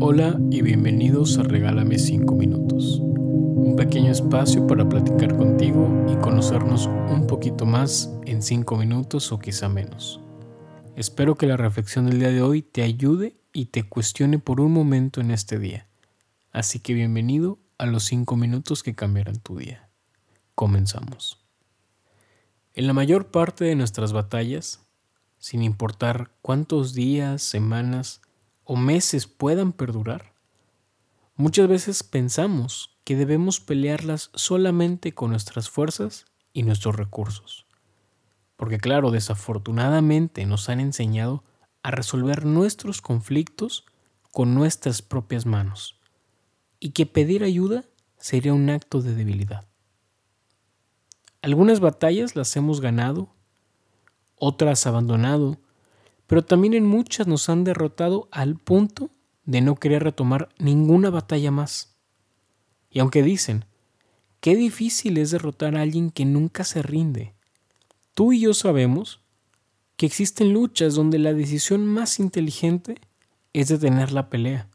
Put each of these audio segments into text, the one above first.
Hola y bienvenidos a Regálame 5 minutos, un pequeño espacio para platicar contigo y conocernos un poquito más en 5 minutos o quizá menos. Espero que la reflexión del día de hoy te ayude y te cuestione por un momento en este día. Así que bienvenido a los 5 minutos que cambiarán tu día. Comenzamos. En la mayor parte de nuestras batallas, sin importar cuántos días, semanas o meses puedan perdurar, muchas veces pensamos que debemos pelearlas solamente con nuestras fuerzas y nuestros recursos. Porque claro, desafortunadamente nos han enseñado a resolver nuestros conflictos con nuestras propias manos y que pedir ayuda sería un acto de debilidad. Algunas batallas las hemos ganado, otras abandonado, pero también en muchas nos han derrotado al punto de no querer retomar ninguna batalla más. Y aunque dicen, qué difícil es derrotar a alguien que nunca se rinde, tú y yo sabemos que existen luchas donde la decisión más inteligente es detener la pelea,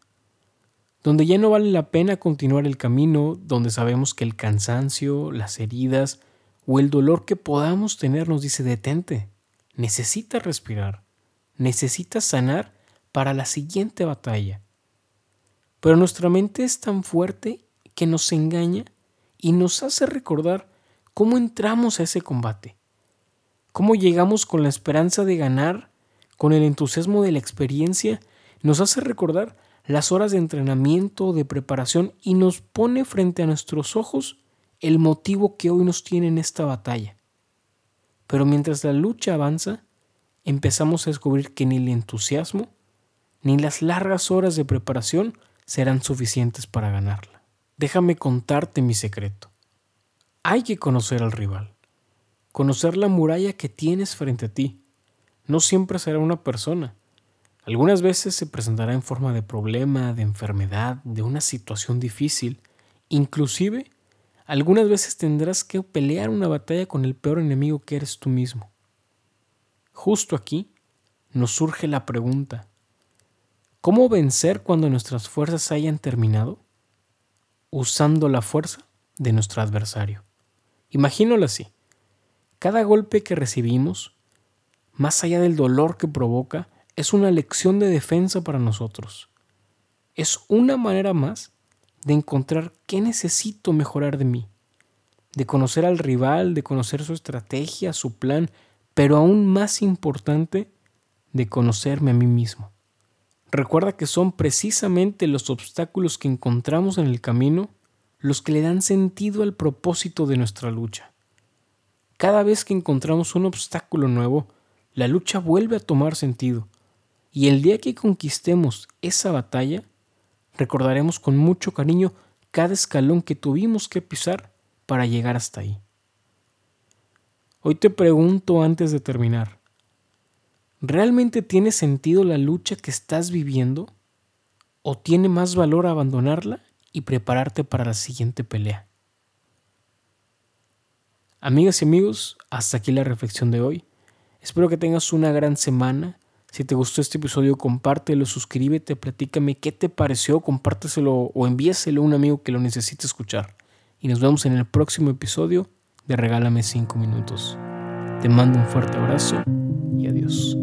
donde ya no vale la pena continuar el camino, donde sabemos que el cansancio, las heridas, o el dolor que podamos tener nos dice detente, necesitas respirar, necesitas sanar para la siguiente batalla. Pero nuestra mente es tan fuerte que nos engaña y nos hace recordar cómo entramos a ese combate, cómo llegamos con la esperanza de ganar, con el entusiasmo de la experiencia, nos hace recordar las horas de entrenamiento, de preparación y nos pone frente a nuestros ojos el motivo que hoy nos tiene en esta batalla. Pero mientras la lucha avanza, empezamos a descubrir que ni el entusiasmo ni las largas horas de preparación serán suficientes para ganarla. Déjame contarte mi secreto. Hay que conocer al rival, conocer la muralla que tienes frente a ti. No siempre será una persona. Algunas veces se presentará en forma de problema, de enfermedad, de una situación difícil, inclusive algunas veces tendrás que pelear una batalla con el peor enemigo que eres tú mismo. Justo aquí nos surge la pregunta, ¿cómo vencer cuando nuestras fuerzas hayan terminado? Usando la fuerza de nuestro adversario. Imagínalo así. Cada golpe que recibimos, más allá del dolor que provoca, es una lección de defensa para nosotros. Es una manera más de encontrar qué necesito mejorar de mí, de conocer al rival, de conocer su estrategia, su plan, pero aún más importante, de conocerme a mí mismo. Recuerda que son precisamente los obstáculos que encontramos en el camino los que le dan sentido al propósito de nuestra lucha. Cada vez que encontramos un obstáculo nuevo, la lucha vuelve a tomar sentido, y el día que conquistemos esa batalla, recordaremos con mucho cariño cada escalón que tuvimos que pisar para llegar hasta ahí. Hoy te pregunto antes de terminar, ¿realmente tiene sentido la lucha que estás viviendo? ¿O tiene más valor abandonarla y prepararte para la siguiente pelea? Amigas y amigos, hasta aquí la reflexión de hoy. Espero que tengas una gran semana si te gustó este episodio, compártelo, suscríbete, platícame qué te pareció, compárteselo o envíaselo a un amigo que lo necesite escuchar. Y nos vemos en el próximo episodio de Regálame 5 minutos. Te mando un fuerte abrazo y adiós.